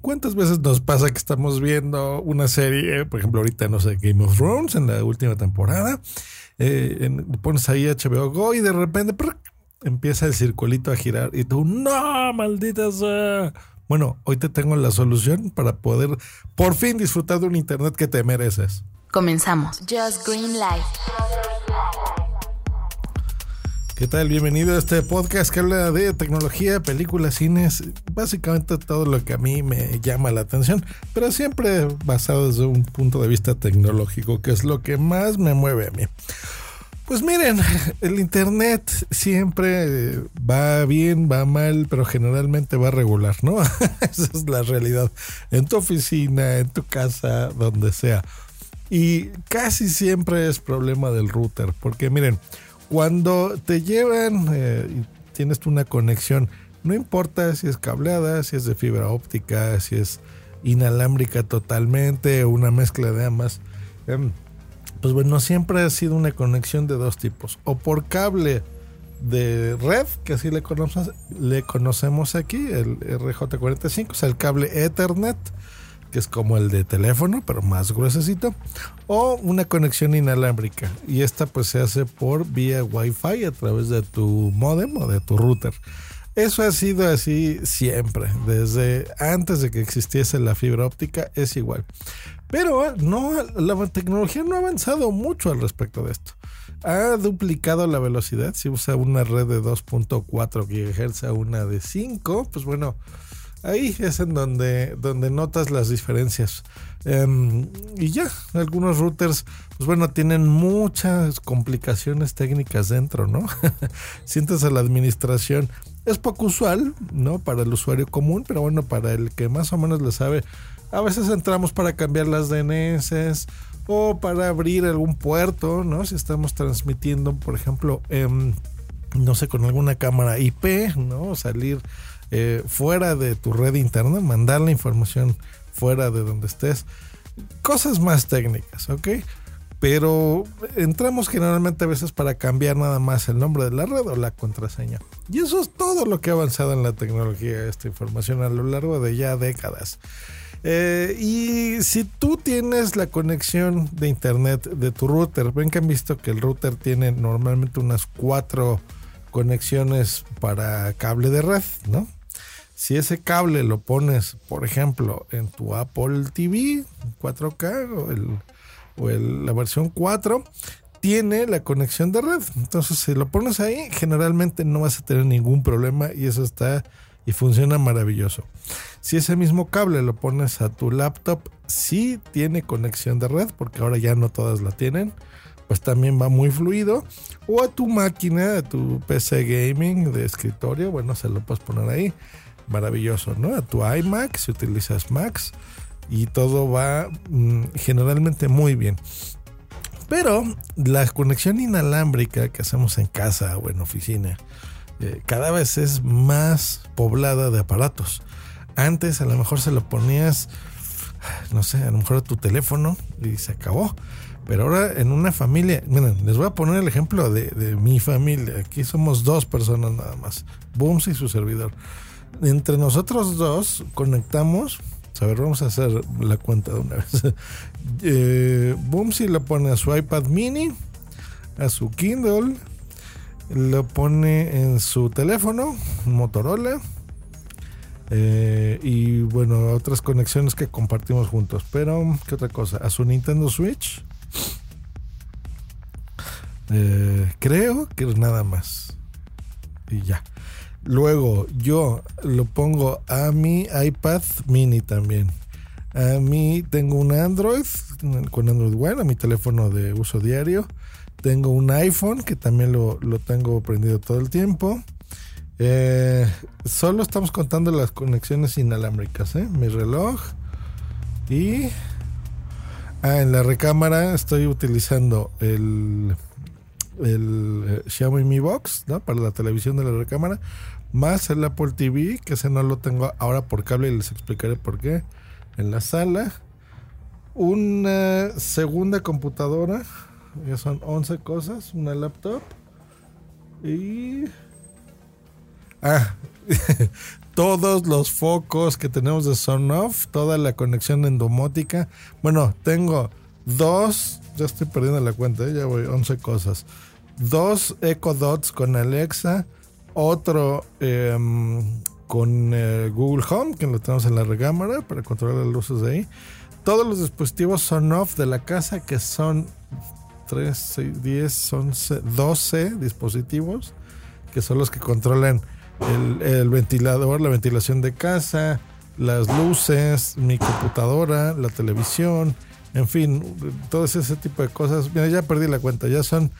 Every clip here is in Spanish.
¿Cuántas veces nos pasa que estamos viendo una serie, por ejemplo, ahorita, no sé, Game of Thrones en la última temporada? Eh, pones ahí HBO Go y de repente empieza el circulito a girar y tú, no, maldita sea. Bueno, hoy te tengo la solución para poder por fin disfrutar de un internet que te mereces. Comenzamos. Just Green Light. ¿Qué tal? Bienvenido a este podcast que habla de tecnología, películas, cines, básicamente todo lo que a mí me llama la atención, pero siempre basado desde un punto de vista tecnológico, que es lo que más me mueve a mí. Pues miren, el Internet siempre va bien, va mal, pero generalmente va regular, ¿no? Esa es la realidad. En tu oficina, en tu casa, donde sea. Y casi siempre es problema del router, porque miren, cuando te llevan eh, y tienes una conexión, no importa si es cableada, si es de fibra óptica, si es inalámbrica totalmente una mezcla de ambas. Em, pues bueno, siempre ha sido una conexión de dos tipos. O por cable de red, que así le conocemos, le conocemos aquí, el RJ45, o sea, el cable Ethernet que es como el de teléfono, pero más gruesecito, o una conexión inalámbrica. Y esta pues se hace por vía Wi-Fi a través de tu modem o de tu router. Eso ha sido así siempre, desde antes de que existiese la fibra óptica es igual. Pero no, la tecnología no ha avanzado mucho al respecto de esto. Ha duplicado la velocidad. Si usa una red de 2.4 GHz a una de 5, pues bueno, ahí es en donde, donde notas las diferencias. Em, y ya, algunos routers, pues bueno, tienen muchas complicaciones técnicas dentro, ¿no? Sientes a la administración. Es poco usual, ¿no? Para el usuario común, pero bueno, para el que más o menos le sabe, a veces entramos para cambiar las DNS o para abrir algún puerto, ¿no? Si estamos transmitiendo, por ejemplo, no sé, con alguna cámara IP, ¿no? Salir eh, fuera de tu red interna, mandar la información fuera de donde estés. Cosas más técnicas, ¿ok? Pero entramos generalmente a veces para cambiar nada más el nombre de la red o la contraseña. Y eso es todo lo que ha avanzado en la tecnología, esta información a lo largo de ya décadas. Eh, y si tú tienes la conexión de internet de tu router, ven que han visto que el router tiene normalmente unas cuatro conexiones para cable de red, ¿no? Si ese cable lo pones, por ejemplo, en tu Apple TV 4K o, la versión 4, tiene la conexión de red. Entonces, si lo pones ahí, generalmente no vas a tener ningún problema y eso está y funciona maravilloso. Si ese mismo cable lo pones a tu laptop, sí tiene conexión de red, porque ahora ya no todas la tienen, pues también va muy fluido. O a tu máquina, a tu PC gaming de escritorio, bueno, se lo puedes poner ahí maravilloso, ¿no? A tu iMac, si utilizas Macs, y todo va mm, generalmente muy bien. Pero la conexión inalámbrica que hacemos en casa o en oficina eh, cada vez es más poblada de aparatos. Antes a lo mejor se lo ponías, no sé, a lo mejor a tu teléfono y se acabó. Pero ahora en una familia, miren, les voy a poner el ejemplo de, de mi familia. Aquí somos dos personas nada más, Booms y su servidor entre nosotros dos conectamos. A vamos a hacer la cuenta de una vez. eh, si lo pone a su iPad mini, a su Kindle, lo pone en su teléfono, Motorola. Eh, y bueno, otras conexiones que compartimos juntos. Pero, ¿qué otra cosa? A su Nintendo Switch. Eh, creo que nada más. Y ya. Luego yo lo pongo a mi iPad mini también. A mí tengo un Android con Android One, a mi teléfono de uso diario. Tengo un iPhone que también lo, tengo prendido todo el tiempo. Eh, solo estamos contando las conexiones inalámbricas. ¿eh? Mi reloj, Y ah, en la recámara estoy utilizando el, el eh, Xiaomi Mi Box. Para la televisión de la recámara, más el Apple TV, que ese no lo tengo ahora por cable y les explicaré por qué. En la sala, una segunda computadora, ya son 11 cosas, una laptop y... Ah, todos los focos que tenemos de Son Off, toda la conexión endomótica. Bueno, tengo dos, ya estoy perdiendo la cuenta, ¿eh? ya voy, 11 cosas. Dos Echo Dots con Alexa, otro em, con eh, Google Home, que lo tenemos en la recámara para controlar las luces de ahí. Todos los dispositivos Son Off de la casa, que son 3, 6, 10, 11, 12 dispositivos, que son los que controlan el, ventilador, la ventilación de casa, las luces, mi computadora, la televisión, en fin, todo ese tipo de cosas. Mira, ya perdí la cuenta, ya son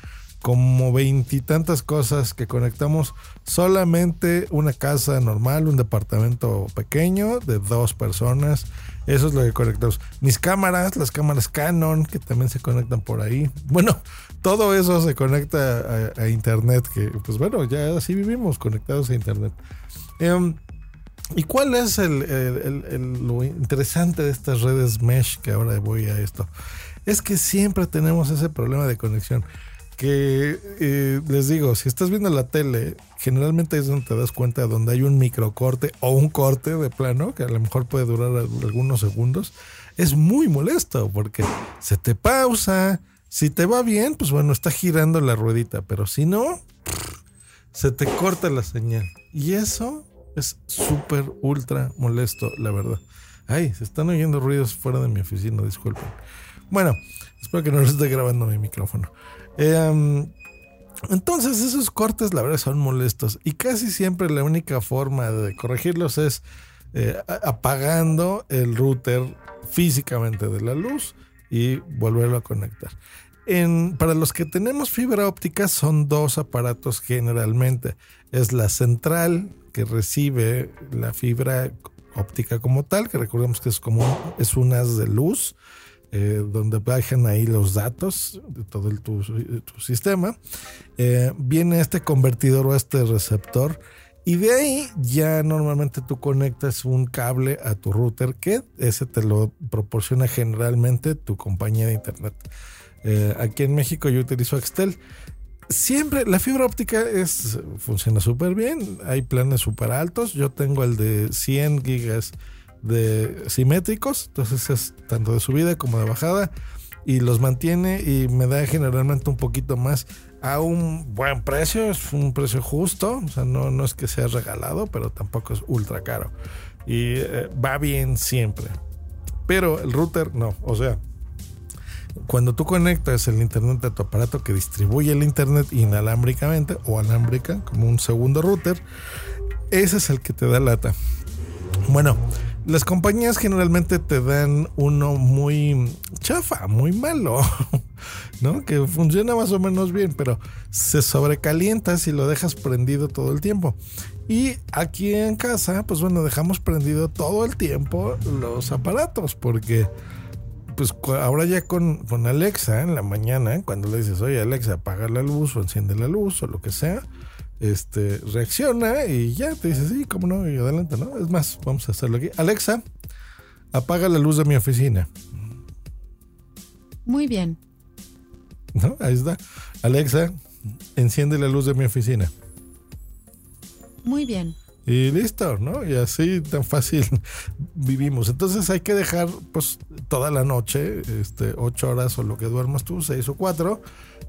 como veintitantas cosas que conectamos solamente una casa normal, un departamento pequeño de dos personas. Eso es lo que conectamos. Mis cámaras, las cámaras Canon, que también se conectan por ahí. Bueno, todo eso se conecta a, internet, que pues bueno, ya así vivimos conectados a internet. Em, ¿Y cuál es el, lo interesante de estas redes mesh que ahora voy a esto? Es que siempre tenemos ese problema de conexión. Que eh, les digo, si estás viendo la tele, generalmente es donde te das cuenta donde hay un microcorte o un corte de plano, que a lo mejor puede durar algunos segundos. Es muy molesto porque se te pausa, si te va bien, pues bueno, está girando la ruedita, pero si no, se te corta la señal. Y eso es súper, ultra molesto, la verdad. Ay, se están oyendo ruidos fuera de mi oficina, disculpen. Bueno, espero que no lo esté grabando mi micrófono. Em, entonces, esos cortes, la verdad, son molestos. Y casi siempre la única forma de corregirlos es eh, apagando el router físicamente de la luz y volverlo a conectar. Para los que tenemos fibra óptica son dos aparatos generalmente. Es la central que recibe la fibra óptica como tal, que recordemos que es como es un haz de luz, eh, donde bajan ahí los datos de todo el, tu, sistema. Eh, viene este convertidor o este receptor y de ahí ya normalmente tú conectas un cable a tu router que ese te lo proporciona generalmente tu compañía de internet. Eh, aquí en México yo utilizo Axtel. Siempre la fibra óptica es, funciona súper bien. Hay planes súper altos. Yo tengo el de 100 gigas de simétricos. Entonces es tanto de subida como de bajada. Y los mantiene y me da generalmente un poquito más a un buen precio, es un precio justo, o sea, no, no es que sea regalado, pero tampoco es ultra caro. Y eh, va bien siempre. Pero el router no, o sea, cuando tú conectas el internet a tu aparato que distribuye el internet inalámbricamente o alámbrica, como un segundo router, ese es el que te da lata. Bueno, las compañías generalmente te dan uno muy chafa, muy malo, ¿no? Que funciona más o menos bien, pero se sobrecalienta si lo dejas prendido todo el tiempo. Y aquí en casa, pues bueno, dejamos prendido todo el tiempo los aparatos, porque pues ahora ya con, con Alexa en la mañana, cuando le dices, oye Alexa, apaga la luz o enciende la luz o lo que sea, este, reacciona y ya te dice, sí, cómo no, y adelante, ¿no? Es más, vamos a hacerlo aquí. Alexa, apaga la luz de mi oficina. Muy bien. ¿No? Ahí está. Alexa, enciende la luz de mi oficina. Muy bien. Y listo, ¿no? Y así tan fácil vivimos. Entonces hay que dejar pues toda la noche, este, ocho horas o lo que duermas tú, seis o cuatro,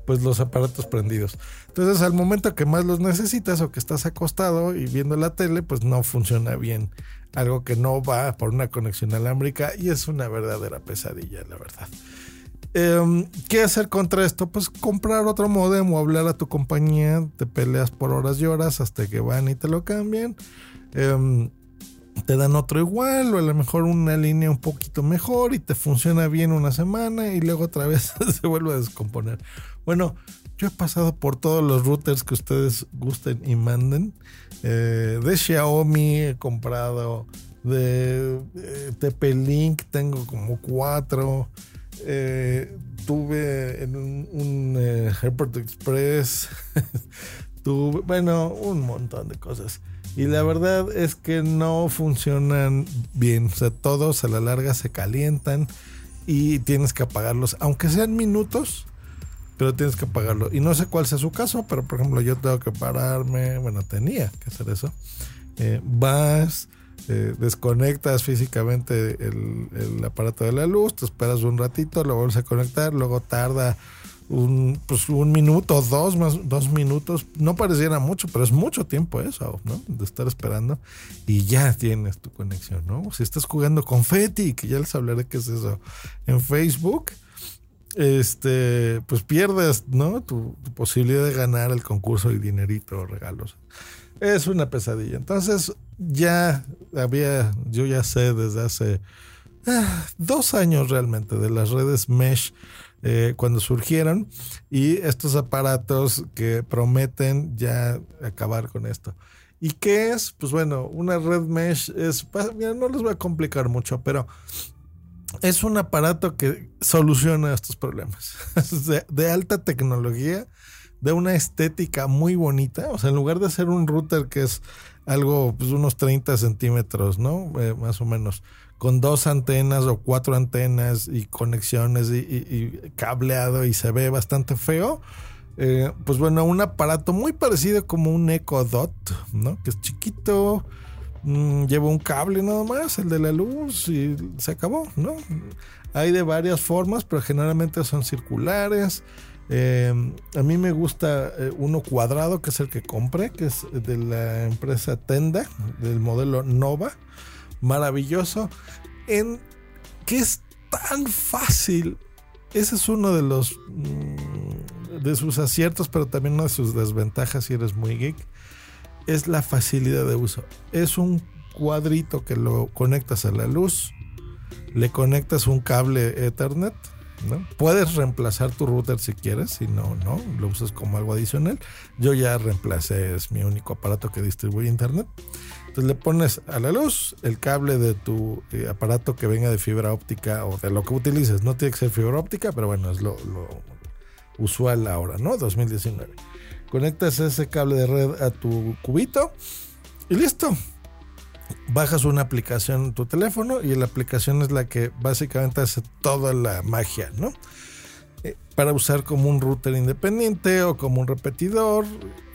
pues los aparatos prendidos. Entonces al momento que más los necesitas o que estás acostado y viendo la tele, pues no funciona bien. Algo que no va por una conexión alámbrica y es una verdadera pesadilla, la verdad. Em, ¿Qué hacer contra esto? Pues comprar otro modem o hablar a tu compañía, te peleas por horas y horas hasta que van y te lo cambian. Em, te dan otro igual o a lo mejor una línea un poquito mejor y te funciona bien una semana y luego otra vez se vuelve a descomponer. Bueno, yo he pasado por todos los routers que ustedes gusten y manden. Eh, de Xiaomi he comprado, de, TP-Link tengo como cuatro. Eh, tuve en un, un eh, Airport Express. tuve, bueno, un montón de cosas. Y la verdad es que no funcionan bien. O sea, todos a la larga se calientan y tienes que apagarlos, aunque sean minutos, pero tienes que apagarlo. Y no sé cuál sea su caso, pero por ejemplo, yo tengo que pararme. Bueno, tenía que hacer eso. Eh, vas, eh, desconectas físicamente el, el, aparato de la luz, te esperas un ratito, lo vuelves a conectar, luego tarda un, pues un minuto, dos más, dos minutos, no pareciera mucho, pero es mucho tiempo eso, ¿no? De estar esperando y ya tienes tu conexión, ¿no? Si estás jugando confeti, que ya les hablaré qué es eso, en Facebook, este, pues pierdes, ¿no? Tu, tu posibilidad de ganar el concurso y dinerito o regalos. Es una pesadilla. Entonces, ya había, yo ya sé desde hace ah, dos años realmente de las redes mesh eh, cuando surgieron y estos aparatos que prometen ya acabar con esto. ¿Y qué es? Pues bueno, una red mesh es, mira, no les voy a complicar mucho, pero es un aparato que soluciona estos problemas. de, de alta tecnología, de una estética muy bonita. O sea, en lugar de ser un router que es algo, pues unos 30 centímetros, ¿no? Eh, más o menos con dos antenas o cuatro antenas y conexiones y, y, cableado y se ve bastante feo. Eh, pues bueno, un aparato muy parecido como un Echo Dot, ¿no? Que es chiquito, mmm, lleva un cable nada más, el de la luz y se acabó, ¿no? Hay de varias formas, pero generalmente son circulares. Eh, a mí me gusta eh, uno cuadrado, que es el que compré, que es de la empresa Tenda, del modelo Nova maravilloso, en que es tan fácil. Ese es uno de los mm, de sus aciertos, pero también una de sus desventajas si eres muy geek. Es la facilidad de uso. Es un cuadrito que lo conectas a la luz, le conectas un cable Ethernet, ¿no? Puedes reemplazar tu router si quieres, si no, no, lo usas como algo adicional. Yo ya reemplacé, es mi único aparato que distribuye internet. Entonces le pones a la luz el cable de tu eh, aparato que venga de fibra óptica o de lo que utilices. No tiene que ser fibra óptica, pero bueno, es lo, usual ahora, ¿no? 2019. Conectas ese cable de red a tu cubito y listo. Bajas una aplicación en tu teléfono y la aplicación es la que básicamente hace toda la magia, ¿no? Eh, para usar como un router independiente o como un repetidor,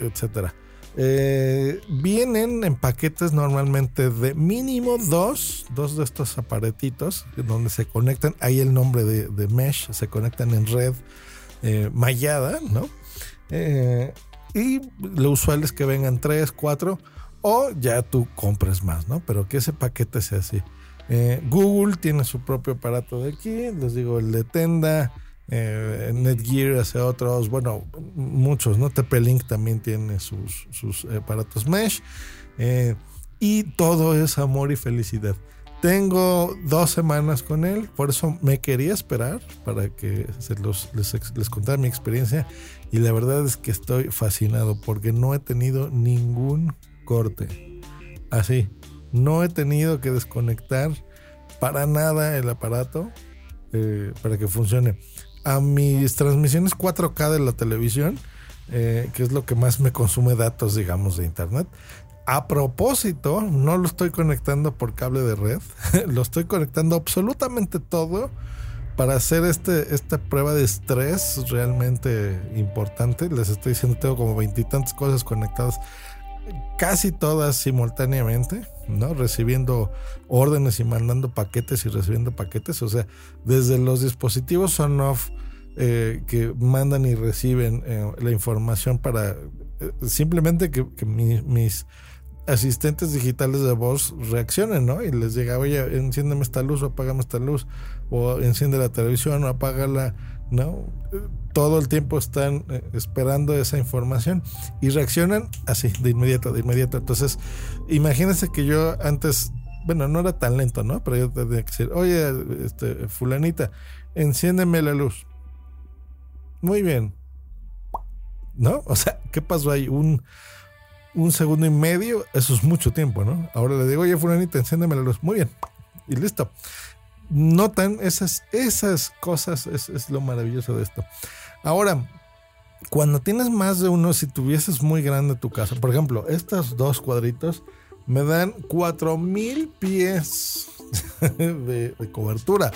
etcétera. Eh, vienen en paquetes normalmente de mínimo dos, dos de estos aparatitos donde se conectan, ahí el nombre de, de mesh, se conectan en red eh, mallada, ¿no? Eh, y lo usual es que vengan tres, cuatro, o ya tú compres más, ¿no? Pero que ese paquete sea así. Eh, Google tiene su propio aparato de aquí, les digo, el de Tenda. Eh, Netgear hace otros, bueno, muchos, ¿no? TP-Link también tiene sus, sus aparatos mesh. Eh, y todo es amor y felicidad. Tengo dos semanas con él, por eso me quería esperar para que se les, les contara mi experiencia. Y la verdad es que estoy fascinado porque no he tenido ningún corte. Así, no he tenido que desconectar para nada el aparato eh, para que funcione a mis transmisiones 4K de la televisión, eh, que es lo que más me consume datos, digamos, de internet. A propósito, no lo estoy conectando por cable de red, lo estoy conectando absolutamente todo para hacer este, esta prueba de estrés realmente importante. Les estoy diciendo, tengo como veintitantas cosas conectadas, casi todas simultáneamente, ¿no? Recibiendo órdenes y mandando paquetes y recibiendo paquetes. O sea, desde los dispositivos on-off eh, que mandan y reciben eh, la información para eh, simplemente que, que mi, mis asistentes digitales de voz reaccionen, ¿no? Y les llega, oye, enciéndeme esta luz o apágame esta luz, o enciende la televisión o apágala, ¿no? Todo el tiempo están eh, esperando esa información y reaccionan así, de inmediato, de inmediato. Entonces, imagínense que yo antes, bueno, no era tan lento, ¿no? Pero yo tenía que decir, oye, este, fulanita, enciéndeme la luz. Muy bien. ¿No? O sea, ¿qué pasó ahí? Un un segundo y medio, eso es mucho tiempo, ¿no? Ahora le digo, oye, fulanita, enciéndeme la luz. Muy bien. y listo. Notan esas, esas cosas, es, es lo maravilloso de esto. Ahora, cuando tienes más de uno, si tuvieses muy grande tu casa, por ejemplo, estos dos cuadritos me dan 4000 pies de, cobertura.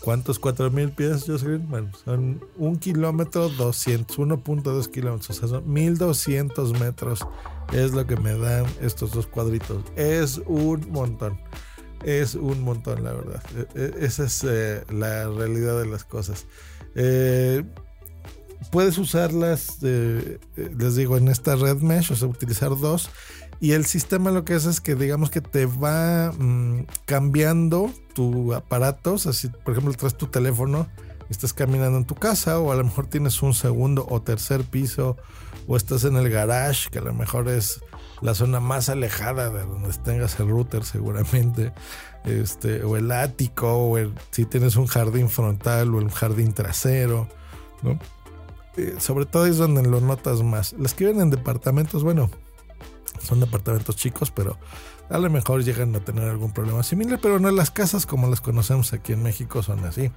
¿Cuántos 4000 pies? Bueno, son un kilómetro 200, 1.2 kilómetros, o sea, son 1200 metros. Es lo que me dan estos dos cuadritos. Es un montón. Es un montón, la verdad. E, e, esa es eh, la realidad de las cosas. Eh, puedes usarlas, eh, les digo, en esta red mesh, o sea, utilizar dos. Y el sistema lo que hace es que digamos que te va mm, cambiando tu aparato. O si por ejemplo traes tu teléfono estás caminando en tu casa, o a lo mejor tienes un segundo o tercer piso, o estás en el garage, que a lo mejor es la zona más alejada de donde tengas el router seguramente, este, o el ático, o si tienes un jardín frontal o un jardín trasero, ¿no? Eh, sobre todo es donde lo notas más. Las que viven en departamentos, bueno, son departamentos chicos, pero a lo mejor llegan a tener algún problema similar, pero no las casas como las conocemos aquí en México son así.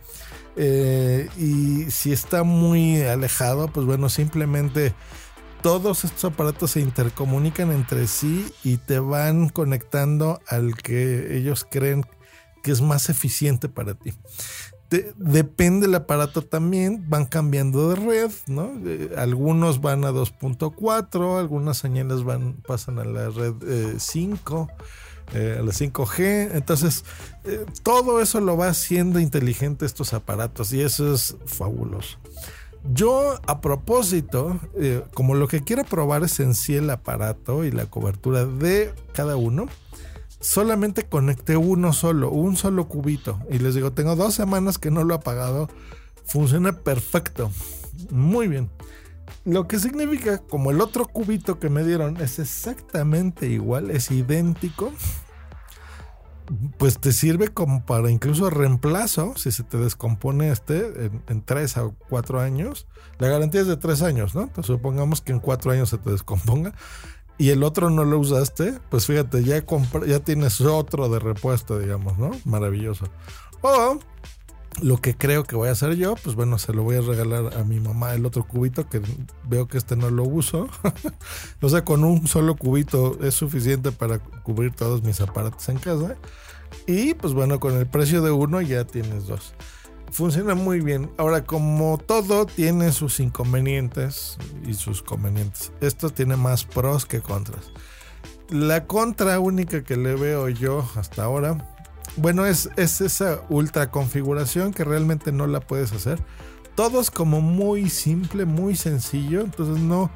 Eh, y si está muy alejado, pues bueno, simplemente todos estos aparatos se intercomunican entre sí y te van conectando al que ellos creen que es más eficiente para ti depende el aparato también, van cambiando de red, ¿no? Eh, algunos van a 2.4, algunas señales van, pasan a la red 5, eh, eh, a la 5G. Entonces, todo eso lo va haciendo inteligente estos aparatos y eso es fabuloso. Yo, a propósito, como lo que quiero probar es en sí el aparato y la cobertura de cada uno, solamente conecté uno solo, un solo cubito. Y les digo, tengo dos semanas que no lo he apagado. Funciona perfecto. Muy bien. Lo que significa, como el otro cubito que me dieron es exactamente igual, es idéntico, pues te sirve como para incluso reemplazo, si se te descompone este en, tres a cuatro años. La garantía es de tres años, ¿no? Entonces supongamos que en cuatro años se te descomponga y el otro no lo usaste, pues fíjate, ya, ya tienes otro de repuesto, digamos, ¿no? Maravilloso. O lo que creo que voy a hacer yo, pues bueno, se lo voy a regalar a mi mamá el otro cubito, que veo que este no lo uso. o sea, con un solo cubito es suficiente para cubrir todos mis aparatos en casa. Y pues bueno, con el precio de uno ya tienes dos funciona muy bien. Ahora, como todo tiene sus inconvenientes y sus convenientes, esto tiene más pros que contras. La contra única que le veo yo hasta ahora, bueno, es, es esa ultra configuración que realmente no la puedes hacer. Todo es como muy simple, muy sencillo, entonces no,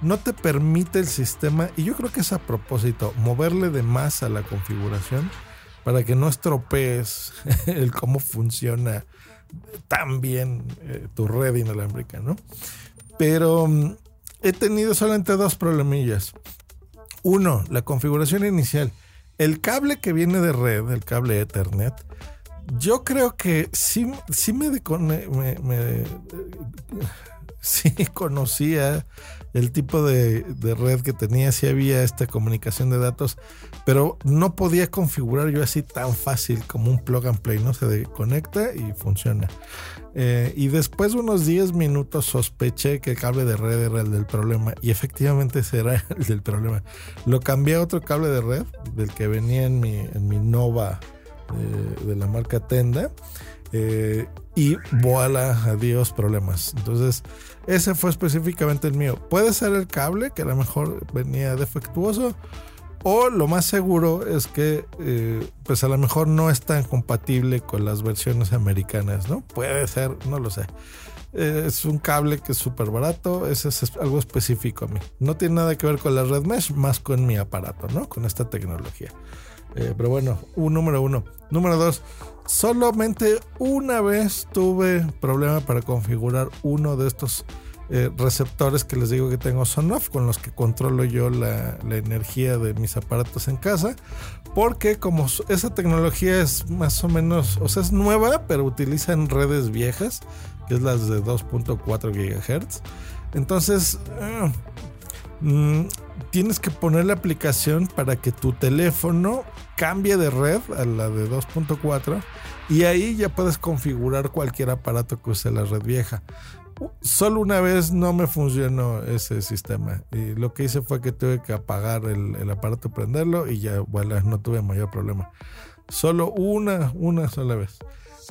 no te permite el sistema, y yo creo que es a propósito, moverle de más a la configuración para que no estropees el cómo funciona también eh, tu red inalámbrica, ¿no? Pero mm, he tenido solamente dos problemillas. Uno, la configuración inicial. El cable que viene de red, el cable Ethernet, yo creo que sí, sí me, me, sí conocía el tipo de, red que tenía, sí había esta comunicación de datos, pero no podía configurar yo así tan fácil como un plug and play, ¿no? Se conecta y funciona. Eh, y después de unos 10 minutos sospeché que el cable de red era el del problema y efectivamente será el del problema. Lo cambié a otro cable de red, del que venía en mi, en mi Nova eh, de la marca Tenda. Eh, y voilà, adiós problemas. Entonces, ese fue específicamente el mío. Puede ser el cable, que a lo mejor venía defectuoso, o lo más seguro es que, eh, pues a lo mejor no es tan compatible con las versiones americanas, ¿no? Puede ser, no lo sé. Eh, es un cable que es súper barato, ese es algo específico a mí. No tiene nada que ver con la red mesh, más con mi aparato, ¿no? Con esta tecnología. pero bueno, un número uno. Número dos, Solamente una vez tuve problema para configurar uno de estos eh, receptores que les digo que tengo son off, con los que controlo yo la, energía de mis aparatos en casa. Porque como esa tecnología es más o menos, o sea, es nueva, pero utilizan redes viejas, que es las de 2.4 GHz. Entonces, eh, mm, tienes que poner la aplicación para que tu teléfono cambie de red a la de 2.4 y ahí ya puedes configurar cualquier aparato que use la red vieja. Solo una vez no me funcionó ese sistema y lo que hice fue que tuve que apagar el, aparato, prenderlo y ya, bueno, no tuve mayor problema. Solo una, una sola vez.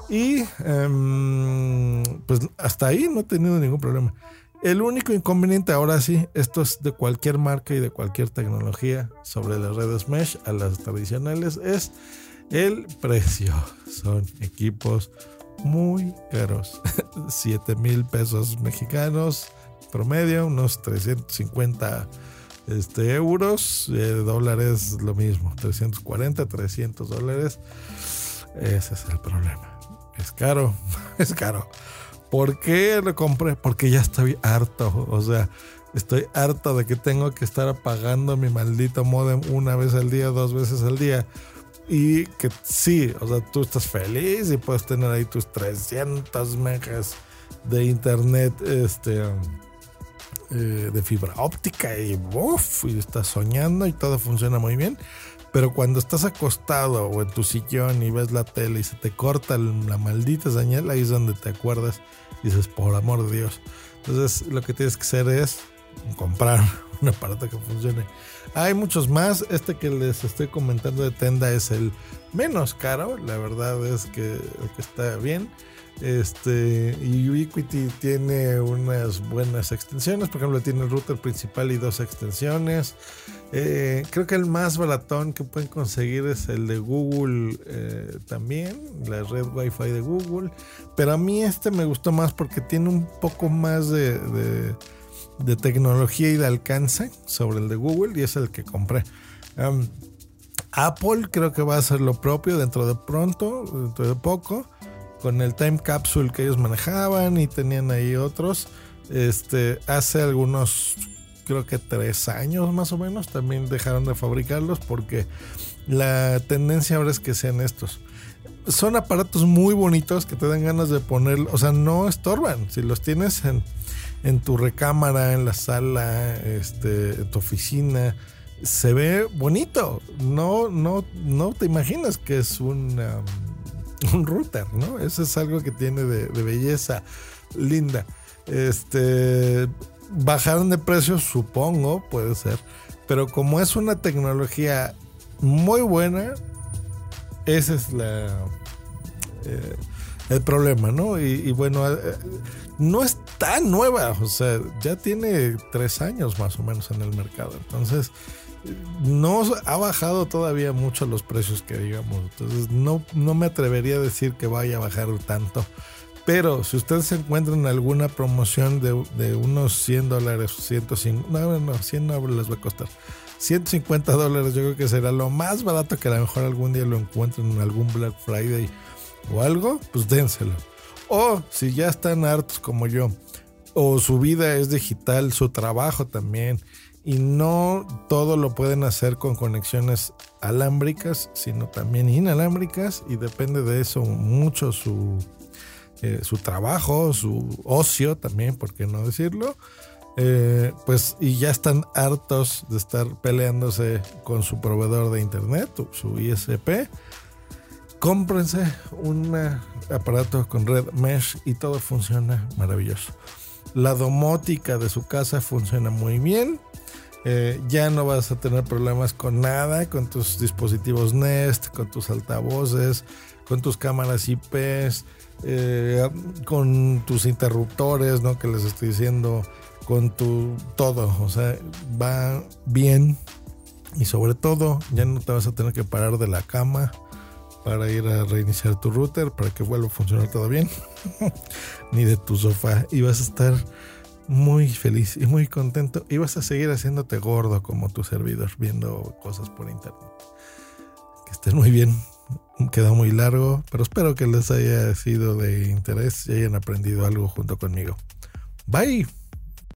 Y em, pues hasta ahí no he tenido ningún problema. El único inconveniente ahora sí, esto es de cualquier marca y de cualquier tecnología sobre las redes mesh a las tradicionales, es el precio. Son equipos muy caros. 7 mil pesos mexicanos promedio, unos 350 este, euros, eh, dólares lo mismo, 340, 300 dólares. Ese es el problema. Es caro, es caro. ¿Por qué lo compré? Porque ya estoy harto. O sea, estoy harto de que tengo que estar apagando mi maldito modem una vez al día, dos veces al día y que sí, o sea, tú estás feliz y puedes tener ahí tus 300 megas de internet este, eh, de fibra óptica y, uf, y estás soñando y todo funciona muy bien. Pero cuando estás acostado o en tu sillón y ves la tele y se te corta la maldita señal, ahí es donde te acuerdas y dices, por amor de Dios. Entonces lo que tienes que hacer es comprar un aparato que funcione. Hay muchos más. Este que les estoy comentando de Tenda es el menos caro. La verdad es que, está bien. Este, y Ubiquiti tiene unas buenas extensiones. Por ejemplo, tiene el router principal y dos extensiones. Eh, creo que el más baratón que pueden conseguir es el de Google eh, también, la red Wi-Fi de Google. Pero a mí este me gustó más porque tiene un poco más de tecnología y de alcance sobre el de Google y es el que compré. Apple creo que va a hacer lo propio dentro de pronto, dentro de poco, con el time capsule que ellos manejaban y tenían ahí otros. Este, hace algunos, creo que tres años más o menos, también dejaron de fabricarlos porque la tendencia ahora es que sean estos. Son aparatos muy bonitos que te dan ganas de poner, o sea, no estorban. Si los tienes en, en tu recámara, en la sala, este, en tu oficina, se ve bonito. No, no, no te imaginas que es un, um, un router, ¿no? Eso es algo que tiene de, belleza linda. Este, bajaron de precio, supongo, puede ser. Pero como es una tecnología muy buena, ese es la, eh, el problema, ¿no? Y, bueno, eh, no es tan nueva, o sea, ya tiene tres años más o menos en el mercado. Entonces, no ha bajado todavía mucho los precios que digamos. Entonces, no, no me atrevería a decir que vaya a bajar tanto. Pero si ustedes se encuentran en alguna promoción de, unos 100 dólares, 150, no, no, 100 no les va a costar. 150 dólares yo creo que será lo más barato que a lo mejor algún día lo encuentren en algún Black Friday o algo, pues dénselo. O si ya están hartos como yo, o su vida es digital, su trabajo también, y no todo lo pueden hacer con conexiones alámbricas, sino también inalámbricas, y depende de eso mucho su, eh, su trabajo, su ocio también, por qué no decirlo. Eh, pues y ya están hartos de estar peleándose con su proveedor de internet, su ISP cómprense un aparato con red mesh y todo funciona maravilloso. La domótica de su casa funciona muy bien. Eh, ya no vas a tener problemas con nada, con tus dispositivos Nest, con tus altavoces, con tus cámaras IP, eh, con tus interruptores, ¿no? Que les estoy diciendo, con tu todo. O sea, va bien. Y sobre todo, ya no te vas a tener que parar de la cama para ir a reiniciar tu router para que vuelva a funcionar todo bien, ni de tu sofá. Y vas a estar muy feliz y muy contento y vas a seguir haciéndote gordo como tu servidor viendo cosas por internet. Que estén muy bien. Quedó muy largo, pero espero que les haya sido de interés y hayan aprendido algo junto conmigo. Bye.